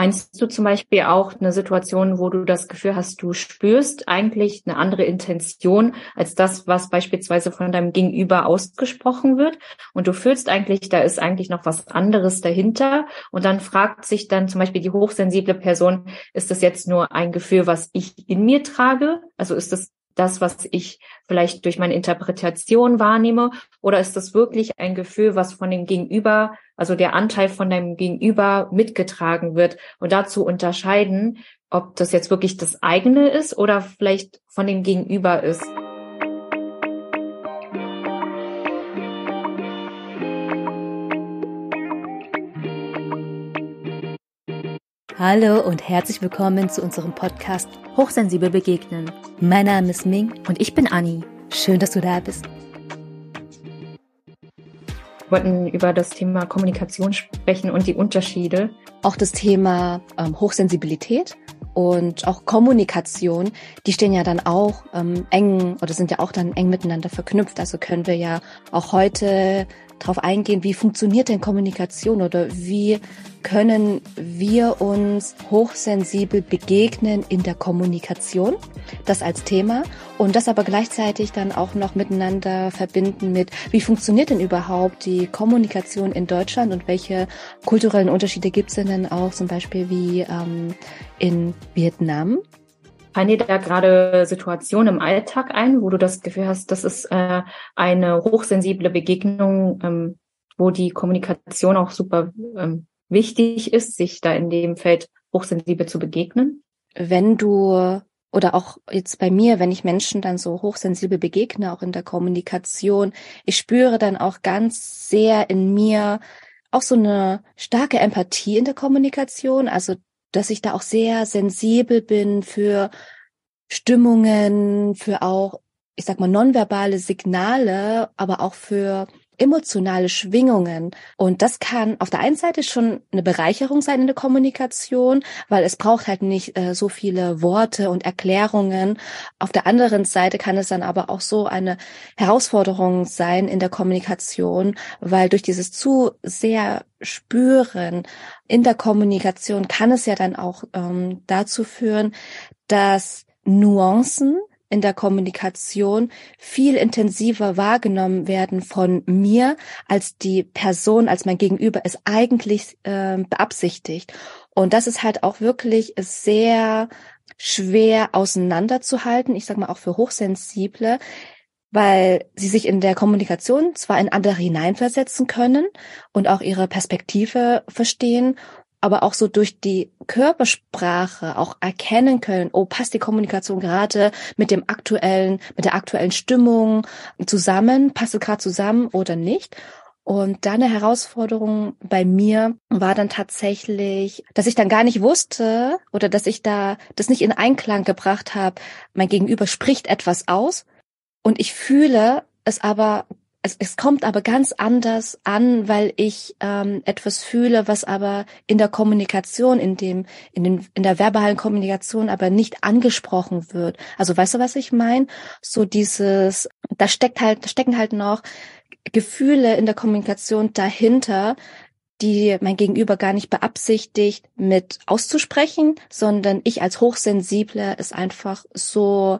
Meinst du zum Beispiel auch eine Situation, wo du das Gefühl hast, du spürst eigentlich eine andere Intention als das, was beispielsweise von deinem Gegenüber ausgesprochen wird und du fühlst eigentlich, da ist eigentlich noch was anderes dahinter und dann fragt sich dann zum Beispiel die hochsensible Person, ist das jetzt nur ein Gefühl, was ich in mir trage? Also ist das das, was ich vielleicht durch meine Interpretation wahrnehme? Oder ist das wirklich ein Gefühl, was von dem Gegenüber, also der Anteil von deinem Gegenüber mitgetragen wird? Und dazu unterscheiden, ob das jetzt wirklich das eigene ist oder vielleicht von dem Gegenüber ist. Hallo und herzlich willkommen zu unserem Podcast Hochsensibel begegnen. Mein Name ist Ming und ich bin Anni. Schön, dass du da bist. Wir wollten über das Thema Kommunikation sprechen und die Unterschiede. Auch das Thema ähm, Hochsensibilität und auch Kommunikation, die stehen ja dann auch ähm, eng oder sind ja auch dann eng miteinander verknüpft. Also können wir ja auch heute darauf eingehen, wie funktioniert denn Kommunikation oder wie können wir uns hochsensibel begegnen in der Kommunikation, das als Thema und das aber gleichzeitig dann auch noch miteinander verbinden mit, wie funktioniert denn überhaupt die Kommunikation in Deutschland und welche kulturellen Unterschiede gibt es denn auch zum Beispiel wie ähm, in Vietnam? Fallen dir da gerade Situationen im Alltag ein, wo du das Gefühl hast, das ist äh, eine hochsensible Begegnung, ähm, wo die Kommunikation auch super ähm, wichtig ist, sich da in dem Feld hochsensibel zu begegnen? Wenn du oder auch jetzt bei mir, wenn ich Menschen dann so hochsensibel begegne, auch in der Kommunikation, ich spüre dann auch ganz sehr in mir auch so eine starke Empathie in der Kommunikation, also dass ich da auch sehr sensibel bin für Stimmungen, für auch, ich sag mal, nonverbale Signale, aber auch für emotionale Schwingungen. Und das kann auf der einen Seite schon eine Bereicherung sein in der Kommunikation, weil es braucht halt nicht äh, so viele Worte und Erklärungen. Auf der anderen Seite kann es dann aber auch so eine Herausforderung sein in der Kommunikation, weil durch dieses zu sehr spüren in der Kommunikation kann es ja dann auch ähm, dazu führen, dass Nuancen in der Kommunikation viel intensiver wahrgenommen werden von mir, als die Person, als mein Gegenüber es eigentlich äh, beabsichtigt. Und das ist halt auch wirklich sehr schwer auseinanderzuhalten. Ich sage mal auch für Hochsensible, weil sie sich in der Kommunikation zwar in andere hineinversetzen können und auch ihre Perspektive verstehen aber auch so durch die Körpersprache auch erkennen können, oh, passt die Kommunikation gerade mit dem aktuellen, mit der aktuellen Stimmung zusammen, passt es gerade zusammen oder nicht. Und da eine Herausforderung bei mir war dann tatsächlich, dass ich dann gar nicht wusste oder dass ich da das nicht in Einklang gebracht habe. Mein Gegenüber spricht etwas aus und ich fühle es aber es, es kommt aber ganz anders an, weil ich ähm, etwas fühle, was aber in der Kommunikation, in dem, in den, in der verbalen Kommunikation aber nicht angesprochen wird. Also weißt du, was ich meine? So dieses, da steckt halt, da stecken halt noch Gefühle in der Kommunikation dahinter, die mein Gegenüber gar nicht beabsichtigt mit auszusprechen, sondern ich als Hochsensible es einfach so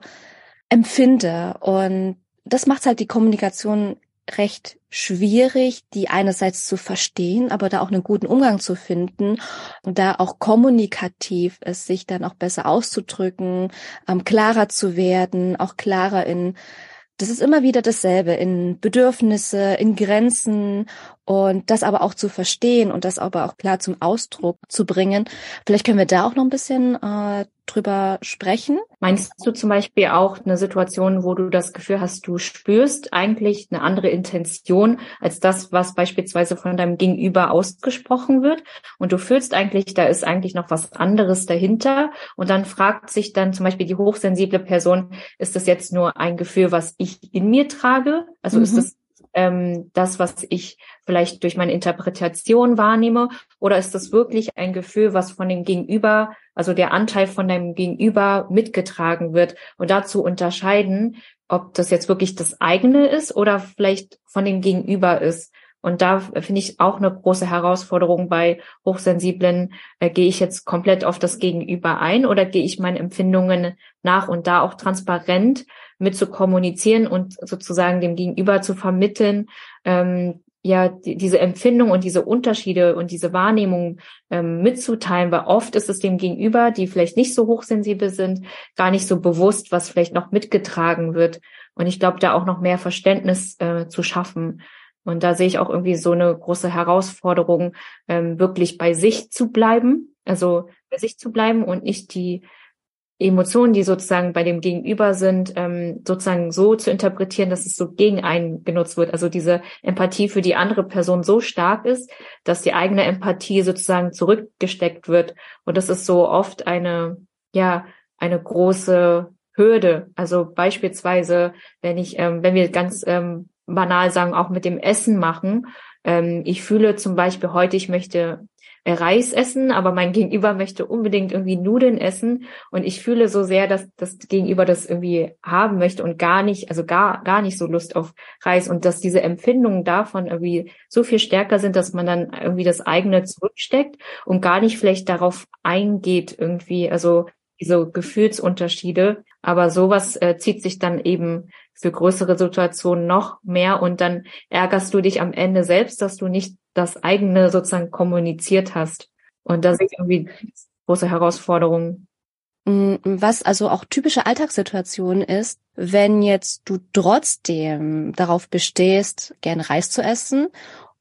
empfinde und das macht halt die Kommunikation recht schwierig, die einerseits zu verstehen, aber da auch einen guten Umgang zu finden und da auch kommunikativ es sich dann auch besser auszudrücken, ähm, klarer zu werden, auch klarer in das ist immer wieder dasselbe in Bedürfnisse, in Grenzen und das aber auch zu verstehen und das aber auch klar zum Ausdruck zu bringen. Vielleicht können wir da auch noch ein bisschen äh, drüber sprechen. Meinst du zum Beispiel auch eine Situation, wo du das Gefühl hast, du spürst eigentlich eine andere Intention als das, was beispielsweise von deinem Gegenüber ausgesprochen wird und du fühlst eigentlich, da ist eigentlich noch was anderes dahinter und dann fragt sich dann zum Beispiel die hochsensible Person, ist das jetzt nur ein Gefühl, was ich in mir trage? Also mhm. ist das ähm, das, was ich vielleicht durch meine Interpretation wahrnehme? Oder ist das wirklich ein Gefühl, was von dem Gegenüber, also der Anteil von deinem Gegenüber mitgetragen wird? Und dazu unterscheiden, ob das jetzt wirklich das eigene ist oder vielleicht von dem Gegenüber ist. Und da finde ich auch eine große Herausforderung bei Hochsensiblen. Äh, gehe ich jetzt komplett auf das Gegenüber ein oder gehe ich meinen Empfindungen nach und da auch transparent mit zu kommunizieren und sozusagen dem Gegenüber zu vermitteln, ähm, ja, die, diese Empfindung und diese Unterschiede und diese Wahrnehmung ähm, mitzuteilen, weil oft ist es dem Gegenüber, die vielleicht nicht so hochsensibel sind, gar nicht so bewusst, was vielleicht noch mitgetragen wird. Und ich glaube, da auch noch mehr Verständnis äh, zu schaffen. Und da sehe ich auch irgendwie so eine große Herausforderung, ähm, wirklich bei sich zu bleiben, also bei sich zu bleiben und nicht die Emotionen, die sozusagen bei dem Gegenüber sind, ähm, sozusagen so zu interpretieren, dass es so gegen einen genutzt wird. Also diese Empathie für die andere Person so stark ist, dass die eigene Empathie sozusagen zurückgesteckt wird. Und das ist so oft eine, ja, eine große Hürde. Also beispielsweise, wenn ich, ähm, wenn wir ganz ähm, banal sagen, auch mit dem Essen machen. Ähm, ich fühle zum Beispiel heute, ich möchte Reis essen, aber mein Gegenüber möchte unbedingt irgendwie Nudeln essen. Und ich fühle so sehr, dass das Gegenüber das irgendwie haben möchte und gar nicht, also gar gar nicht so Lust auf Reis. Und dass diese Empfindungen davon irgendwie so viel stärker sind, dass man dann irgendwie das eigene zurücksteckt und gar nicht vielleicht darauf eingeht irgendwie, also diese Gefühlsunterschiede, aber sowas äh, zieht sich dann eben für größere Situationen noch mehr und dann ärgerst du dich am Ende selbst, dass du nicht das eigene sozusagen kommuniziert hast. Und da sehe ich irgendwie große Herausforderungen. Mm, was also auch typische Alltagssituation ist, wenn jetzt du trotzdem darauf bestehst, gerne Reis zu essen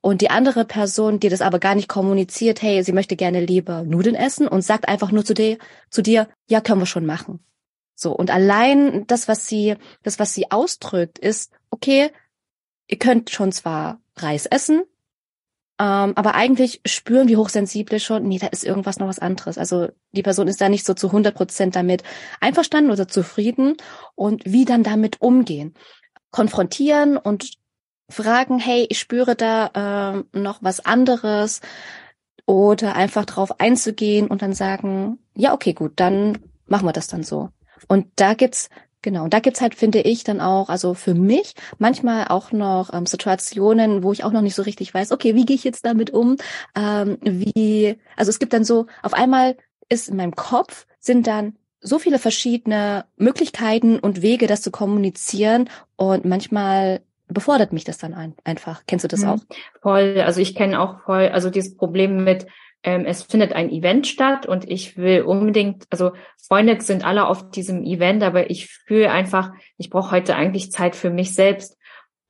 und die andere Person dir das aber gar nicht kommuniziert, hey, sie möchte gerne lieber Nudeln essen und sagt einfach nur zu dir, zu dir, ja, können wir schon machen. So. Und allein das, was sie, das, was sie ausdrückt, ist, okay, ihr könnt schon zwar Reis essen, ähm, aber eigentlich spüren die Hochsensible schon, nee, da ist irgendwas noch was anderes. Also die Person ist da nicht so zu 100 Prozent damit einverstanden oder zufrieden und wie dann damit umgehen. Konfrontieren und fragen, hey, ich spüre da äh, noch was anderes oder einfach drauf einzugehen und dann sagen, ja, okay, gut, dann machen wir das dann so. Und da gibt's Genau, und da gibt's halt, finde ich, dann auch, also für mich manchmal auch noch ähm, Situationen, wo ich auch noch nicht so richtig weiß, okay, wie gehe ich jetzt damit um? Ähm, wie, also es gibt dann so, auf einmal ist in meinem Kopf sind dann so viele verschiedene Möglichkeiten und Wege, das zu kommunizieren und manchmal befordert mich das dann ein, einfach. Kennst du das mhm. auch? Voll, also ich kenne auch voll, also dieses Problem mit ähm, es findet ein Event statt und ich will unbedingt, also Freunde sind alle auf diesem Event, aber ich fühle einfach, ich brauche heute eigentlich Zeit für mich selbst.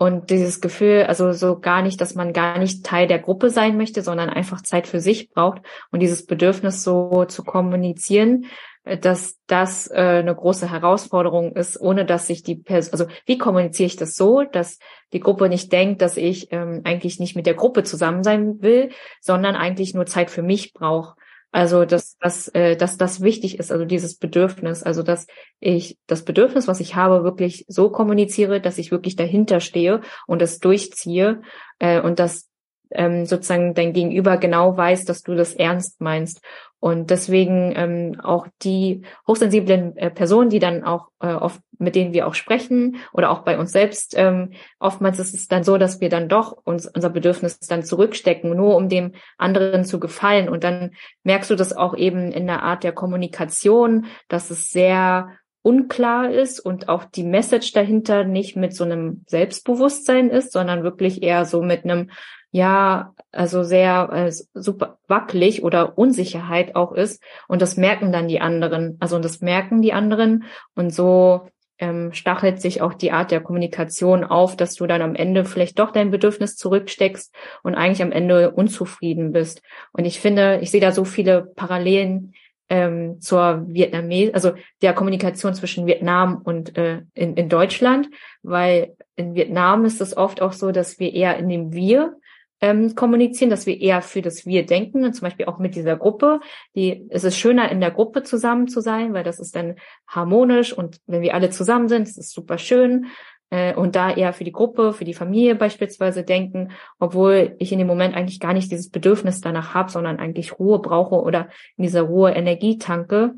Und dieses Gefühl, also so gar nicht, dass man gar nicht Teil der Gruppe sein möchte, sondern einfach Zeit für sich braucht und dieses Bedürfnis so zu kommunizieren, dass das äh, eine große Herausforderung ist, ohne dass sich die Person, also wie kommuniziere ich das so, dass die Gruppe nicht denkt, dass ich ähm, eigentlich nicht mit der Gruppe zusammen sein will, sondern eigentlich nur Zeit für mich brauche. Also dass, dass, äh, dass das wichtig ist, also dieses Bedürfnis, also dass ich das Bedürfnis, was ich habe, wirklich so kommuniziere, dass ich wirklich dahinter stehe und das durchziehe äh, und dass ähm, sozusagen dein Gegenüber genau weiß, dass du das ernst meinst. Und deswegen ähm, auch die hochsensiblen äh, Personen, die dann auch äh, oft, mit denen wir auch sprechen oder auch bei uns selbst, ähm, oftmals ist es dann so, dass wir dann doch uns unser Bedürfnis dann zurückstecken, nur um dem anderen zu gefallen. Und dann merkst du das auch eben in der Art der Kommunikation, dass es sehr unklar ist und auch die Message dahinter nicht mit so einem Selbstbewusstsein ist, sondern wirklich eher so mit einem ja, also sehr äh, super wackelig oder Unsicherheit auch ist. Und das merken dann die anderen. Also das merken die anderen. Und so ähm, stachelt sich auch die Art der Kommunikation auf, dass du dann am Ende vielleicht doch dein Bedürfnis zurücksteckst und eigentlich am Ende unzufrieden bist. Und ich finde, ich sehe da so viele Parallelen ähm, zur Vietnamese, also der Kommunikation zwischen Vietnam und äh, in, in Deutschland, weil in Vietnam ist es oft auch so, dass wir eher in dem Wir ähm, kommunizieren, dass wir eher für das Wir denken zum Beispiel auch mit dieser Gruppe. Die, es ist schöner, in der Gruppe zusammen zu sein, weil das ist dann harmonisch und wenn wir alle zusammen sind, das ist super schön. Äh, und da eher für die Gruppe, für die Familie beispielsweise denken, obwohl ich in dem Moment eigentlich gar nicht dieses Bedürfnis danach habe, sondern eigentlich Ruhe brauche oder in dieser Ruhe Energie tanke.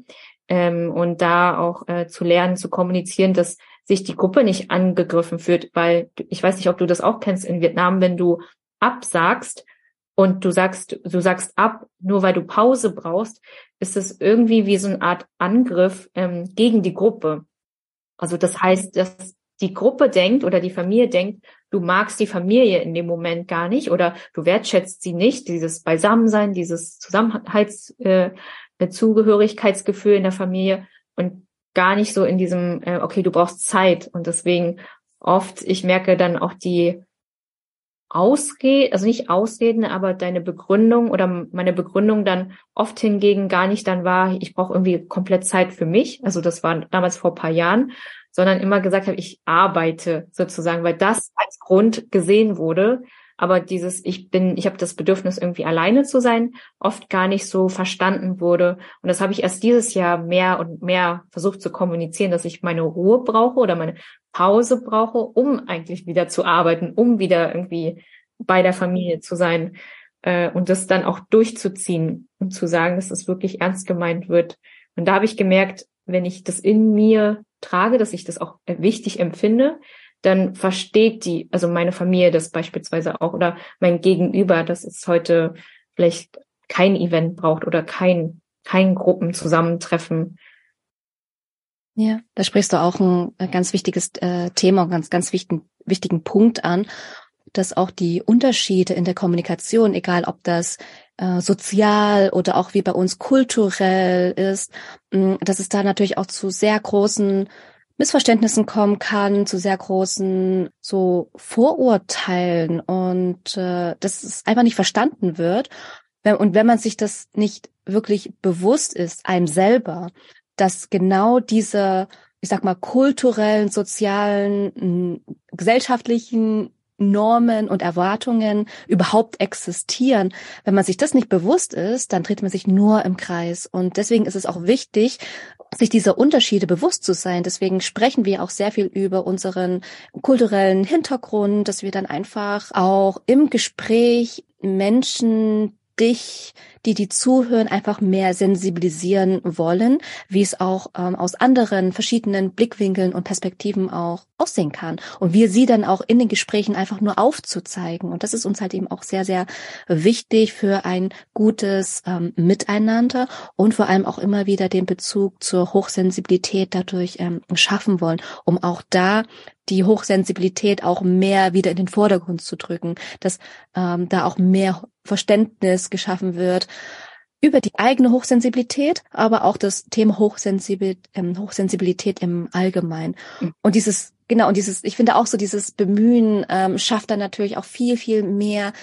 Ähm, und da auch äh, zu lernen, zu kommunizieren, dass sich die Gruppe nicht angegriffen fühlt, weil ich weiß nicht, ob du das auch kennst in Vietnam, wenn du absagst und du sagst, du sagst ab, nur weil du Pause brauchst, ist es irgendwie wie so eine Art Angriff ähm, gegen die Gruppe. Also das heißt, dass die Gruppe denkt oder die Familie denkt, du magst die Familie in dem Moment gar nicht oder du wertschätzt sie nicht, dieses Beisammensein, dieses Zusammenhalts, äh, Zugehörigkeitsgefühl in der Familie und gar nicht so in diesem, äh, okay, du brauchst Zeit und deswegen oft, ich merke dann auch die Ausrede, also nicht Ausreden, aber deine Begründung oder meine Begründung dann oft hingegen gar nicht dann war, ich brauche irgendwie komplett Zeit für mich. Also das war damals vor paar Jahren, sondern immer gesagt habe, ich arbeite sozusagen, weil das als Grund gesehen wurde. Aber dieses, ich bin, ich habe das Bedürfnis, irgendwie alleine zu sein, oft gar nicht so verstanden wurde. Und das habe ich erst dieses Jahr mehr und mehr versucht zu kommunizieren, dass ich meine Ruhe brauche oder meine Pause brauche, um eigentlich wieder zu arbeiten, um wieder irgendwie bei der Familie zu sein äh, und das dann auch durchzuziehen und zu sagen, dass es wirklich ernst gemeint wird. Und da habe ich gemerkt, wenn ich das in mir trage, dass ich das auch wichtig empfinde, dann versteht die, also meine Familie das beispielsweise auch oder mein Gegenüber, dass es heute vielleicht kein Event braucht oder kein, kein Gruppenzusammentreffen, ja, da sprichst du auch ein ganz wichtiges äh, Thema, ganz, ganz wichtigen, wichtigen Punkt an, dass auch die Unterschiede in der Kommunikation, egal ob das äh, sozial oder auch wie bei uns kulturell ist, dass es da natürlich auch zu sehr großen Missverständnissen kommen kann, zu sehr großen so Vorurteilen und äh, dass es einfach nicht verstanden wird. Und wenn man sich das nicht wirklich bewusst ist, einem selber, dass genau diese, ich sag mal, kulturellen, sozialen, gesellschaftlichen Normen und Erwartungen überhaupt existieren. Wenn man sich das nicht bewusst ist, dann dreht man sich nur im Kreis. Und deswegen ist es auch wichtig, sich dieser Unterschiede bewusst zu sein. Deswegen sprechen wir auch sehr viel über unseren kulturellen Hintergrund, dass wir dann einfach auch im Gespräch Menschen dich, die die zuhören, einfach mehr sensibilisieren wollen, wie es auch ähm, aus anderen verschiedenen Blickwinkeln und Perspektiven auch aussehen kann. Und wir sie dann auch in den Gesprächen einfach nur aufzuzeigen. Und das ist uns halt eben auch sehr, sehr wichtig für ein gutes ähm, Miteinander und vor allem auch immer wieder den Bezug zur Hochsensibilität dadurch ähm, schaffen wollen, um auch da die Hochsensibilität auch mehr wieder in den Vordergrund zu drücken, dass ähm, da auch mehr Verständnis geschaffen wird über die eigene Hochsensibilität, aber auch das Thema Hochsensibil ähm, Hochsensibilität im Allgemeinen. Mhm. Und dieses, genau, und dieses, ich finde auch so dieses Bemühen ähm, schafft dann natürlich auch viel, viel mehr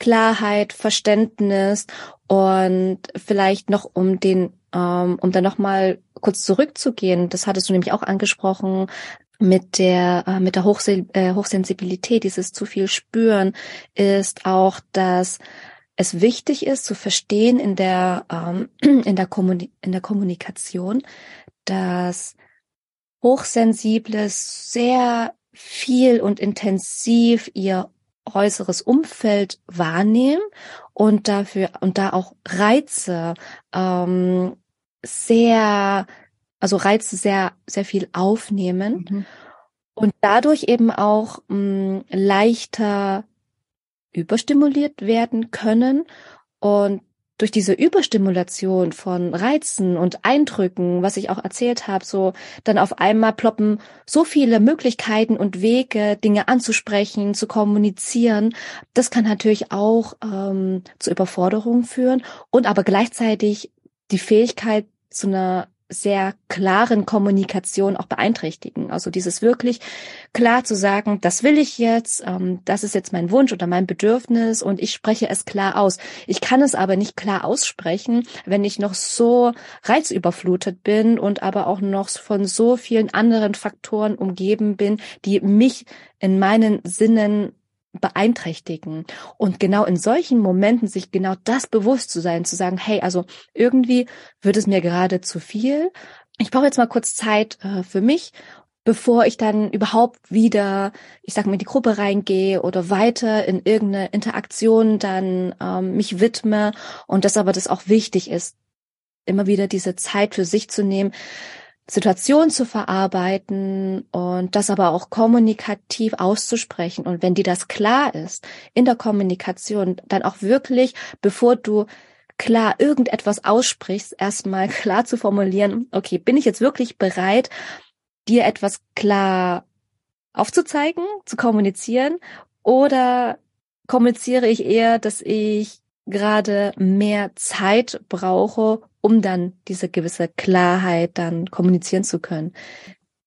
Klarheit, Verständnis und vielleicht noch um den, ähm, um dann nochmal kurz zurückzugehen, das hattest du nämlich auch angesprochen, mit der äh, mit der Hochse äh, Hochsensibilität, dieses zu viel spüren, ist auch, dass es wichtig ist zu verstehen in der ähm, in der Kommuni in der Kommunikation, dass Hochsensible sehr viel und intensiv ihr äußeres Umfeld wahrnehmen und dafür und da auch Reize ähm, sehr also Reize sehr, sehr viel aufnehmen mhm. und dadurch eben auch mh, mm, leichter überstimuliert werden können und durch diese Überstimulation von Reizen und Eindrücken, was ich auch erzählt habe, so dann auf einmal ploppen so viele Möglichkeiten und Wege, Dinge anzusprechen, zu kommunizieren. Das kann natürlich auch ähm, zu Überforderungen führen und aber gleichzeitig die Fähigkeit zu einer sehr klaren Kommunikation auch beeinträchtigen. Also dieses wirklich klar zu sagen, das will ich jetzt, ähm, das ist jetzt mein Wunsch oder mein Bedürfnis und ich spreche es klar aus. Ich kann es aber nicht klar aussprechen, wenn ich noch so reizüberflutet bin und aber auch noch von so vielen anderen Faktoren umgeben bin, die mich in meinen Sinnen beeinträchtigen. Und genau in solchen Momenten sich genau das bewusst zu sein, zu sagen, hey, also irgendwie wird es mir gerade zu viel. Ich brauche jetzt mal kurz Zeit äh, für mich, bevor ich dann überhaupt wieder, ich sag mal, in die Gruppe reingehe oder weiter in irgendeine Interaktion dann ähm, mich widme und dass aber das auch wichtig ist, immer wieder diese Zeit für sich zu nehmen, Situation zu verarbeiten und das aber auch kommunikativ auszusprechen. Und wenn dir das klar ist in der Kommunikation, dann auch wirklich, bevor du klar irgendetwas aussprichst, erstmal klar zu formulieren, okay, bin ich jetzt wirklich bereit, dir etwas klar aufzuzeigen, zu kommunizieren oder kommuniziere ich eher, dass ich gerade mehr Zeit brauche, um dann diese gewisse Klarheit dann kommunizieren zu können.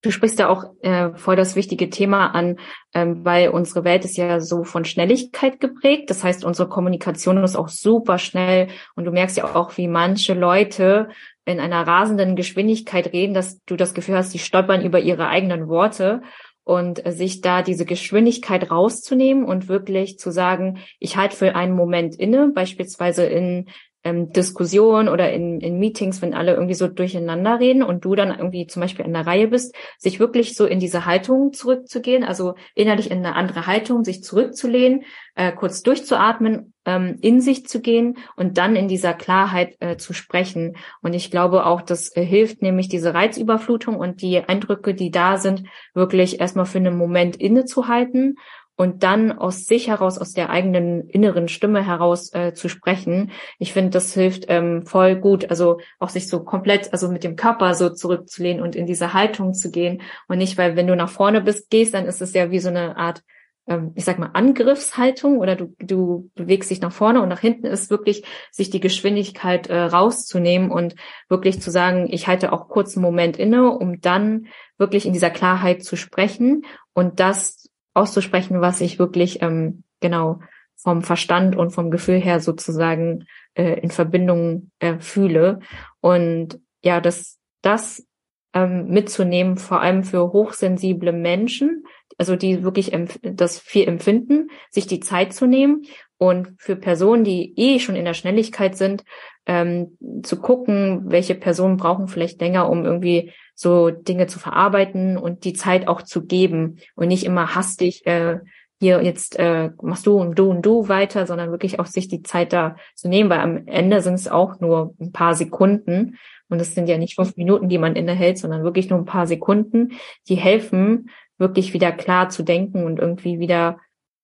Du sprichst ja auch äh, voll das wichtige Thema an, ähm, weil unsere Welt ist ja so von Schnelligkeit geprägt. Das heißt, unsere Kommunikation ist auch super schnell und du merkst ja auch, wie manche Leute in einer rasenden Geschwindigkeit reden, dass du das Gefühl hast, sie stolpern über ihre eigenen Worte und sich da diese Geschwindigkeit rauszunehmen und wirklich zu sagen, ich halte für einen Moment inne, beispielsweise in ähm, Diskussion oder in, in Meetings, wenn alle irgendwie so durcheinander reden und du dann irgendwie zum Beispiel in der Reihe bist, sich wirklich so in diese Haltung zurückzugehen, also innerlich in eine andere Haltung, sich zurückzulehnen, äh, kurz durchzuatmen, ähm, in sich zu gehen und dann in dieser Klarheit äh, zu sprechen. Und ich glaube auch, das äh, hilft nämlich diese Reizüberflutung und die Eindrücke, die da sind, wirklich erstmal für einen Moment innezuhalten und dann aus sich heraus, aus der eigenen inneren Stimme heraus äh, zu sprechen. Ich finde, das hilft ähm, voll gut, also auch sich so komplett, also mit dem Körper so zurückzulehnen und in diese Haltung zu gehen und nicht, weil wenn du nach vorne bist, gehst, dann ist es ja wie so eine Art ähm, ich sag mal, Angriffshaltung oder du, du bewegst dich nach vorne und nach hinten ist wirklich, sich die Geschwindigkeit äh, rauszunehmen und wirklich zu sagen, ich halte auch kurz einen Moment inne, um dann wirklich in dieser Klarheit zu sprechen und das auszusprechen, was ich wirklich ähm, genau vom Verstand und vom Gefühl her sozusagen äh, in Verbindung äh, fühle. Und ja, das, das ähm, mitzunehmen, vor allem für hochsensible Menschen, also die wirklich das viel empfinden, sich die Zeit zu nehmen und für Personen, die eh schon in der Schnelligkeit sind, ähm, zu gucken, welche Personen brauchen vielleicht länger, um irgendwie so Dinge zu verarbeiten und die Zeit auch zu geben und nicht immer hastig äh, hier jetzt äh, machst du und du und du weiter, sondern wirklich auch sich die Zeit da zu nehmen, weil am Ende sind es auch nur ein paar Sekunden und es sind ja nicht fünf Minuten, die man innehält, sondern wirklich nur ein paar Sekunden, die helfen, wirklich wieder klar zu denken und irgendwie wieder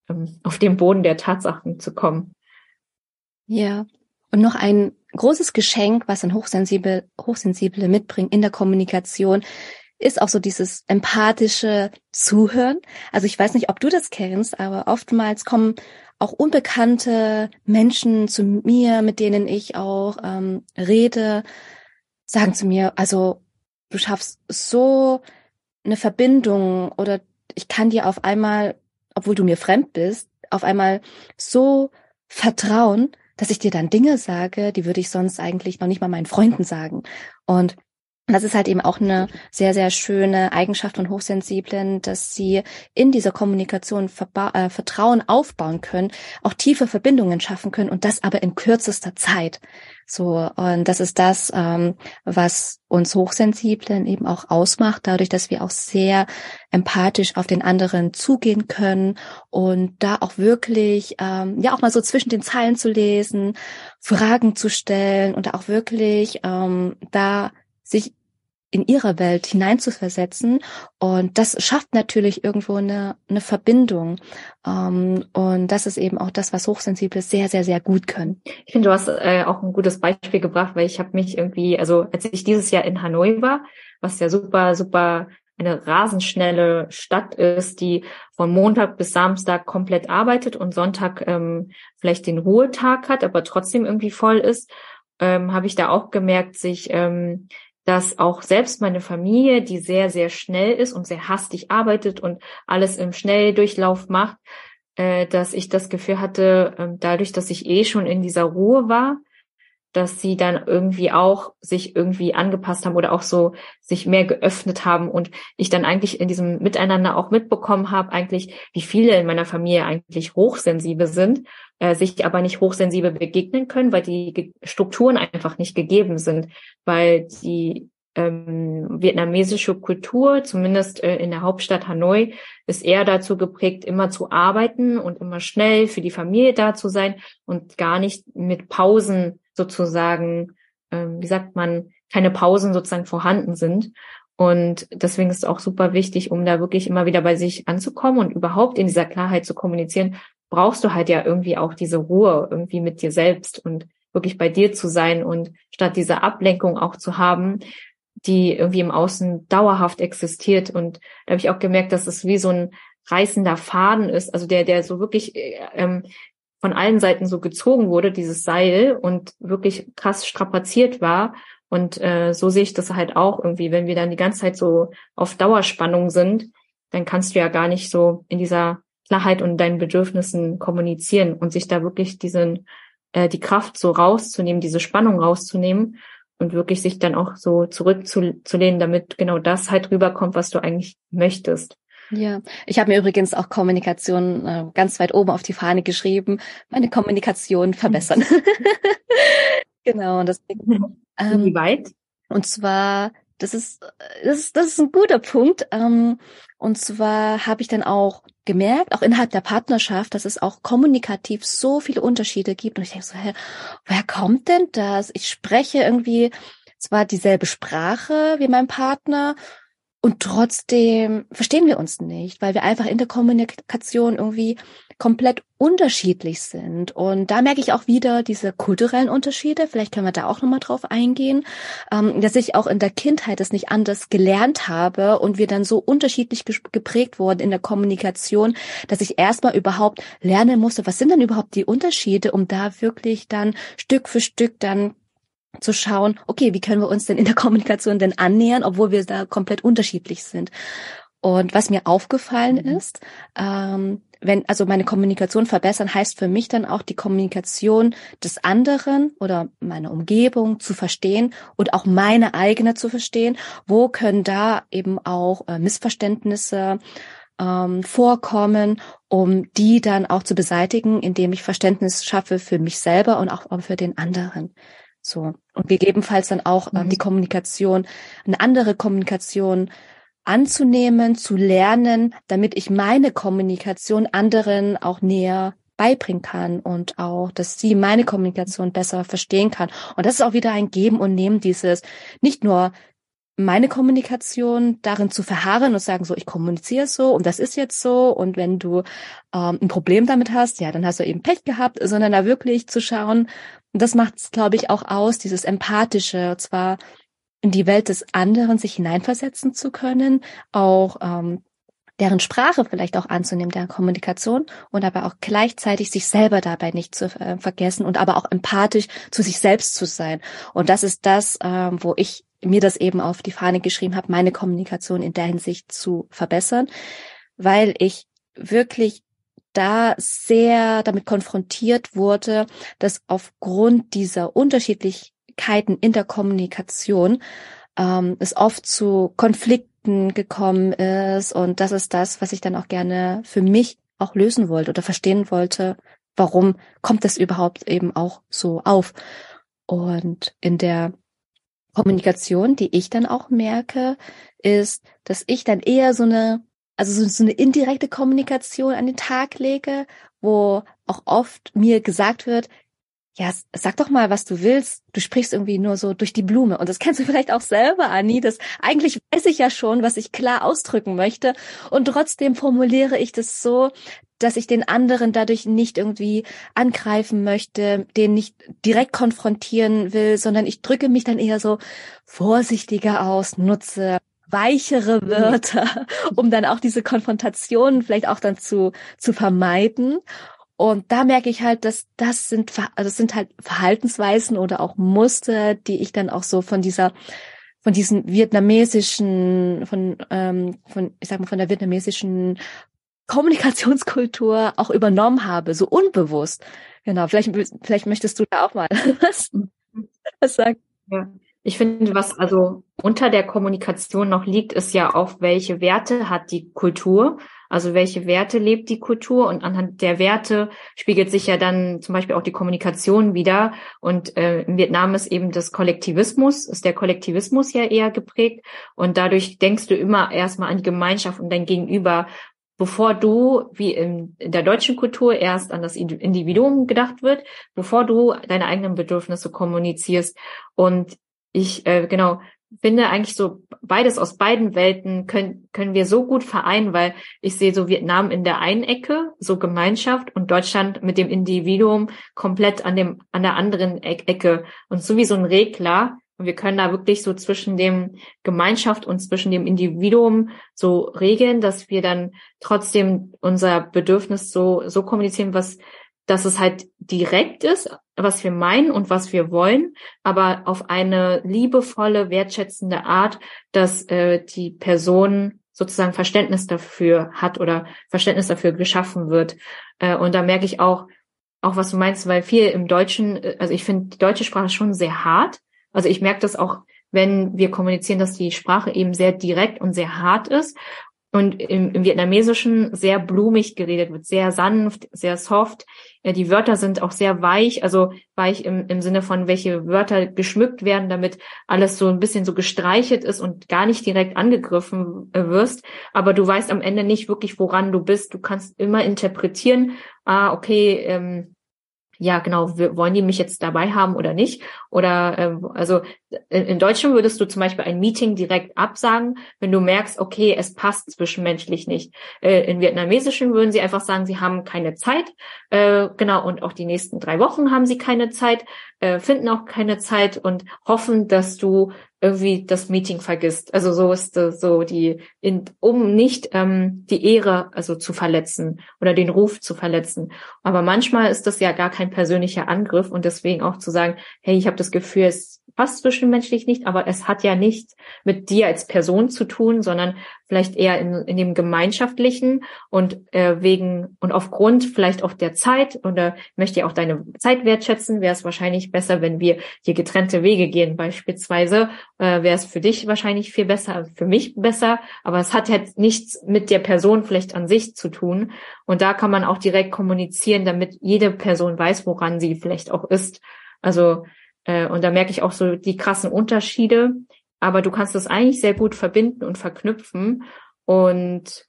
ähm, auf den Boden der Tatsachen zu kommen. Ja, und noch ein großes Geschenk, was ein Hochsensible, Hochsensible mitbringen in der Kommunikation, ist auch so dieses empathische Zuhören. Also ich weiß nicht, ob du das kennst, aber oftmals kommen auch unbekannte Menschen zu mir, mit denen ich auch ähm, rede, sagen zu mir, also du schaffst so eine Verbindung oder ich kann dir auf einmal, obwohl du mir fremd bist, auf einmal so vertrauen, dass ich dir dann Dinge sage, die würde ich sonst eigentlich noch nicht mal meinen Freunden sagen. Und das ist halt eben auch eine sehr, sehr schöne Eigenschaft von Hochsensiblen, dass sie in dieser Kommunikation äh, Vertrauen aufbauen können, auch tiefe Verbindungen schaffen können und das aber in kürzester Zeit. So, und das ist das, ähm, was uns Hochsensiblen eben auch ausmacht, dadurch, dass wir auch sehr empathisch auf den anderen zugehen können und da auch wirklich, ähm, ja, auch mal so zwischen den Zeilen zu lesen, Fragen zu stellen und auch wirklich ähm, da sich in ihre Welt hineinzuversetzen. Und das schafft natürlich irgendwo eine, eine Verbindung. Ähm, und das ist eben auch das, was Hochsensible sehr, sehr, sehr gut können. Ich finde, du hast äh, auch ein gutes Beispiel gebracht, weil ich habe mich irgendwie, also als ich dieses Jahr in Hanoi war, was ja super, super eine rasenschnelle Stadt ist, die von Montag bis Samstag komplett arbeitet und Sonntag ähm, vielleicht den Ruhetag hat, aber trotzdem irgendwie voll ist, ähm, habe ich da auch gemerkt, sich ähm, dass auch selbst meine Familie, die sehr, sehr schnell ist und sehr hastig arbeitet und alles im Schnelldurchlauf macht, äh, dass ich das Gefühl hatte, äh, dadurch, dass ich eh schon in dieser Ruhe war, dass sie dann irgendwie auch sich irgendwie angepasst haben oder auch so sich mehr geöffnet haben und ich dann eigentlich in diesem Miteinander auch mitbekommen habe, eigentlich, wie viele in meiner Familie eigentlich hochsensibel sind, äh, sich aber nicht hochsensibel begegnen können, weil die Strukturen einfach nicht gegeben sind, weil die ähm, vietnamesische Kultur, zumindest äh, in der Hauptstadt Hanoi, ist eher dazu geprägt, immer zu arbeiten und immer schnell für die Familie da zu sein und gar nicht mit Pausen sozusagen, ähm, wie sagt man, keine Pausen sozusagen vorhanden sind. Und deswegen ist es auch super wichtig, um da wirklich immer wieder bei sich anzukommen und überhaupt in dieser Klarheit zu kommunizieren, brauchst du halt ja irgendwie auch diese Ruhe irgendwie mit dir selbst und wirklich bei dir zu sein und statt diese Ablenkung auch zu haben, die irgendwie im Außen dauerhaft existiert. Und da habe ich auch gemerkt, dass es wie so ein reißender Faden ist, also der, der so wirklich äh, ähm, von allen Seiten so gezogen wurde, dieses Seil und wirklich krass strapaziert war. Und äh, so sehe ich das halt auch irgendwie, wenn wir dann die ganze Zeit so auf Dauerspannung sind, dann kannst du ja gar nicht so in dieser Klarheit und deinen Bedürfnissen kommunizieren und sich da wirklich diesen äh, die Kraft so rauszunehmen, diese Spannung rauszunehmen und wirklich sich dann auch so zurückzulehnen, damit genau das halt rüberkommt, was du eigentlich möchtest. Ja, ich habe mir übrigens auch Kommunikation äh, ganz weit oben auf die Fahne geschrieben, meine Kommunikation verbessern. genau, und deswegen. Ähm, Wie weit? Und zwar, das ist, das ist, das ist ein guter Punkt. Ähm, und zwar habe ich dann auch gemerkt, auch innerhalb der Partnerschaft, dass es auch kommunikativ so viele Unterschiede gibt. Und ich denke so, hä, woher kommt denn das? Ich spreche irgendwie zwar dieselbe Sprache wie mein Partner, und trotzdem verstehen wir uns nicht, weil wir einfach in der Kommunikation irgendwie komplett unterschiedlich sind. Und da merke ich auch wieder diese kulturellen Unterschiede. Vielleicht können wir da auch nochmal drauf eingehen, ähm, dass ich auch in der Kindheit es nicht anders gelernt habe und wir dann so unterschiedlich geprägt wurden in der Kommunikation, dass ich erstmal überhaupt lernen musste, was sind denn überhaupt die Unterschiede, um da wirklich dann Stück für Stück dann zu schauen, okay, wie können wir uns denn in der Kommunikation denn annähern, obwohl wir da komplett unterschiedlich sind. Und was mir aufgefallen mhm. ist, ähm, wenn also meine Kommunikation verbessern, heißt für mich dann auch die Kommunikation des anderen oder meiner Umgebung zu verstehen und auch meine eigene zu verstehen. Wo können da eben auch äh, Missverständnisse ähm, vorkommen, um die dann auch zu beseitigen, indem ich Verständnis schaffe für mich selber und auch für den anderen. So. Und gegebenenfalls dann auch äh, die Kommunikation, eine andere Kommunikation anzunehmen, zu lernen, damit ich meine Kommunikation anderen auch näher beibringen kann und auch, dass sie meine Kommunikation besser verstehen kann. Und das ist auch wieder ein Geben und Nehmen dieses, nicht nur meine Kommunikation darin zu verharren und sagen so, ich kommuniziere so und das ist jetzt so und wenn du ähm, ein Problem damit hast, ja, dann hast du eben Pech gehabt, sondern da wirklich zu schauen, und das macht es, glaube ich, auch aus, dieses Empathische, und zwar in die Welt des anderen sich hineinversetzen zu können, auch ähm, deren Sprache vielleicht auch anzunehmen, deren Kommunikation und aber auch gleichzeitig sich selber dabei nicht zu äh, vergessen und aber auch empathisch zu sich selbst zu sein. Und das ist das, ähm, wo ich mir das eben auf die Fahne geschrieben habe, meine Kommunikation in der Hinsicht zu verbessern, weil ich wirklich da sehr damit konfrontiert wurde, dass aufgrund dieser Unterschiedlichkeiten in der Kommunikation ähm, es oft zu Konflikten gekommen ist und das ist das, was ich dann auch gerne für mich auch lösen wollte oder verstehen wollte, warum kommt das überhaupt eben auch so auf. Und in der Kommunikation, die ich dann auch merke, ist, dass ich dann eher so eine also so, so eine indirekte Kommunikation an den Tag lege, wo auch oft mir gesagt wird, ja, sag doch mal, was du willst. Du sprichst irgendwie nur so durch die Blume. Und das kennst du vielleicht auch selber, Anni. Das eigentlich weiß ich ja schon, was ich klar ausdrücken möchte. Und trotzdem formuliere ich das so, dass ich den anderen dadurch nicht irgendwie angreifen möchte, den nicht direkt konfrontieren will, sondern ich drücke mich dann eher so vorsichtiger aus, nutze weichere mhm. Wörter, um dann auch diese Konfrontation vielleicht auch dann zu, zu vermeiden. Und da merke ich halt, dass das sind, also das sind halt Verhaltensweisen oder auch Muster, die ich dann auch so von dieser, von diesen vietnamesischen, von, ähm, von, ich sag mal, von der vietnamesischen Kommunikationskultur auch übernommen habe, so unbewusst. Genau, vielleicht, vielleicht möchtest du da auch mal was, was sagen. Ja. Ich finde, was also unter der Kommunikation noch liegt, ist ja auch, welche Werte hat die Kultur? Also welche Werte lebt die Kultur? Und anhand der Werte spiegelt sich ja dann zum Beispiel auch die Kommunikation wieder. Und äh, in Vietnam ist eben das Kollektivismus, ist der Kollektivismus ja eher geprägt. Und dadurch denkst du immer erstmal an die Gemeinschaft und dein Gegenüber bevor du, wie in, in, der deutschen Kultur, erst an das Individuum gedacht wird, bevor du deine eigenen Bedürfnisse kommunizierst. Und ich äh, genau finde eigentlich so beides aus beiden Welten können, können wir so gut vereinen, weil ich sehe so Vietnam in der einen Ecke, so Gemeinschaft und Deutschland mit dem Individuum komplett an dem, an der anderen Ecke und so wie so ein Regler. Und wir können da wirklich so zwischen dem Gemeinschaft und zwischen dem Individuum so regeln, dass wir dann trotzdem unser Bedürfnis so, so kommunizieren, was, dass es halt direkt ist, was wir meinen und was wir wollen, aber auf eine liebevolle, wertschätzende Art, dass äh, die Person sozusagen Verständnis dafür hat oder Verständnis dafür geschaffen wird. Äh, und da merke ich auch, auch was du meinst, weil viel im Deutschen, äh, also ich finde die deutsche Sprache schon sehr hart. Also ich merke das auch, wenn wir kommunizieren, dass die Sprache eben sehr direkt und sehr hart ist und im, im Vietnamesischen sehr blumig geredet wird, sehr sanft, sehr soft. Ja, die Wörter sind auch sehr weich, also weich im, im Sinne von, welche Wörter geschmückt werden, damit alles so ein bisschen so gestreichelt ist und gar nicht direkt angegriffen äh, wirst. Aber du weißt am Ende nicht wirklich, woran du bist. Du kannst immer interpretieren, ah, okay, ähm, ja, genau, wollen die mich jetzt dabei haben oder nicht? Oder äh, also in, in Deutschland würdest du zum Beispiel ein Meeting direkt absagen, wenn du merkst, okay, es passt zwischenmenschlich nicht. Äh, in Vietnamesischen würden sie einfach sagen, sie haben keine Zeit, äh, genau, und auch die nächsten drei Wochen haben sie keine Zeit, äh, finden auch keine Zeit und hoffen, dass du irgendwie das Meeting vergisst. Also so ist so die, in, um nicht ähm, die Ehre also zu verletzen oder den Ruf zu verletzen. Aber manchmal ist das ja gar kein persönlicher Angriff und deswegen auch zu sagen, hey, ich habe das Gefühl, es passt zwischenmenschlich nicht, aber es hat ja nichts mit dir als Person zu tun, sondern vielleicht eher in, in dem Gemeinschaftlichen und äh, wegen und aufgrund vielleicht auch der Zeit oder möchte ja auch deine Zeit wertschätzen, wäre es wahrscheinlich besser, wenn wir hier getrennte Wege gehen. Beispielsweise äh, wäre es für dich wahrscheinlich viel besser, für mich besser, aber es hat halt nichts mit der Person vielleicht an sich zu tun. Und da kann man auch direkt kommunizieren, damit jede Person weiß, woran sie vielleicht auch ist. Also äh, und da merke ich auch so die krassen Unterschiede. Aber du kannst das eigentlich sehr gut verbinden und verknüpfen. Und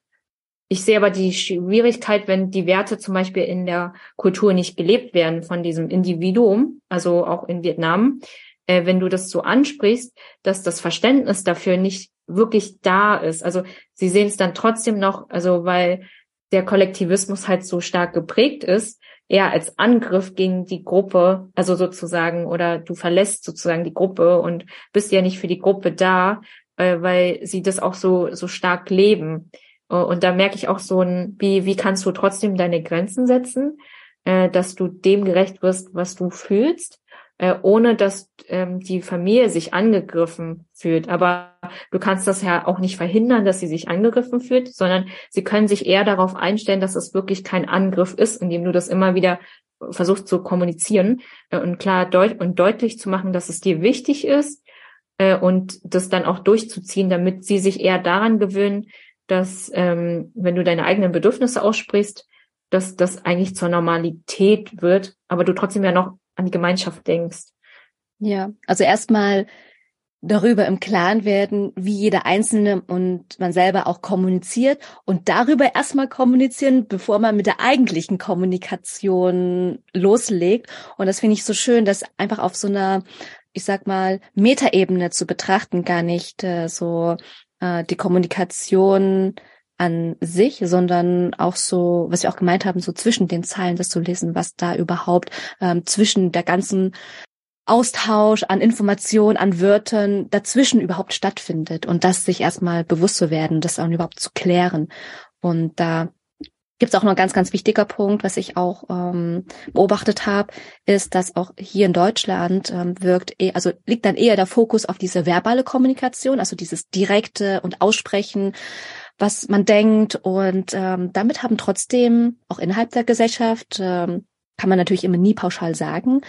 ich sehe aber die Schwierigkeit, wenn die Werte zum Beispiel in der Kultur nicht gelebt werden von diesem Individuum, also auch in Vietnam, äh, wenn du das so ansprichst, dass das Verständnis dafür nicht wirklich da ist. Also sie sehen es dann trotzdem noch, also weil der Kollektivismus halt so stark geprägt ist, eher als Angriff gegen die Gruppe, also sozusagen, oder du verlässt sozusagen die Gruppe und bist ja nicht für die Gruppe da, äh, weil sie das auch so, so stark leben. Äh, und da merke ich auch so ein, wie, wie kannst du trotzdem deine Grenzen setzen, äh, dass du dem gerecht wirst, was du fühlst, äh, ohne dass ähm, die Familie sich angegriffen fühlt. Aber du kannst das ja auch nicht verhindern, dass sie sich angegriffen fühlt, sondern sie können sich eher darauf einstellen, dass es wirklich kein Angriff ist, indem du das immer wieder versuchst zu kommunizieren äh, und klar deut und deutlich zu machen, dass es dir wichtig ist äh, und das dann auch durchzuziehen, damit sie sich eher daran gewöhnen, dass ähm, wenn du deine eigenen Bedürfnisse aussprichst, dass das eigentlich zur Normalität wird, aber du trotzdem ja noch an die Gemeinschaft denkst. Ja, also erstmal darüber im Klaren werden, wie jeder Einzelne und man selber auch kommuniziert und darüber erstmal kommunizieren, bevor man mit der eigentlichen Kommunikation loslegt. Und das finde ich so schön, dass einfach auf so einer, ich sag mal, Metaebene zu betrachten, gar nicht äh, so äh, die Kommunikation an sich, sondern auch so, was wir auch gemeint haben, so zwischen den Zeilen das zu lesen, was da überhaupt ähm, zwischen der ganzen Austausch an Informationen, an Wörtern dazwischen überhaupt stattfindet und das sich erstmal bewusst zu werden, das auch überhaupt zu klären. Und da gibt es auch noch ein ganz, ganz wichtiger Punkt, was ich auch ähm, beobachtet habe, ist, dass auch hier in Deutschland ähm, wirkt, eh, also liegt dann eher der Fokus auf diese verbale Kommunikation, also dieses direkte und Aussprechen was man denkt. Und ähm, damit haben trotzdem auch innerhalb der Gesellschaft, ähm, kann man natürlich immer nie pauschal sagen,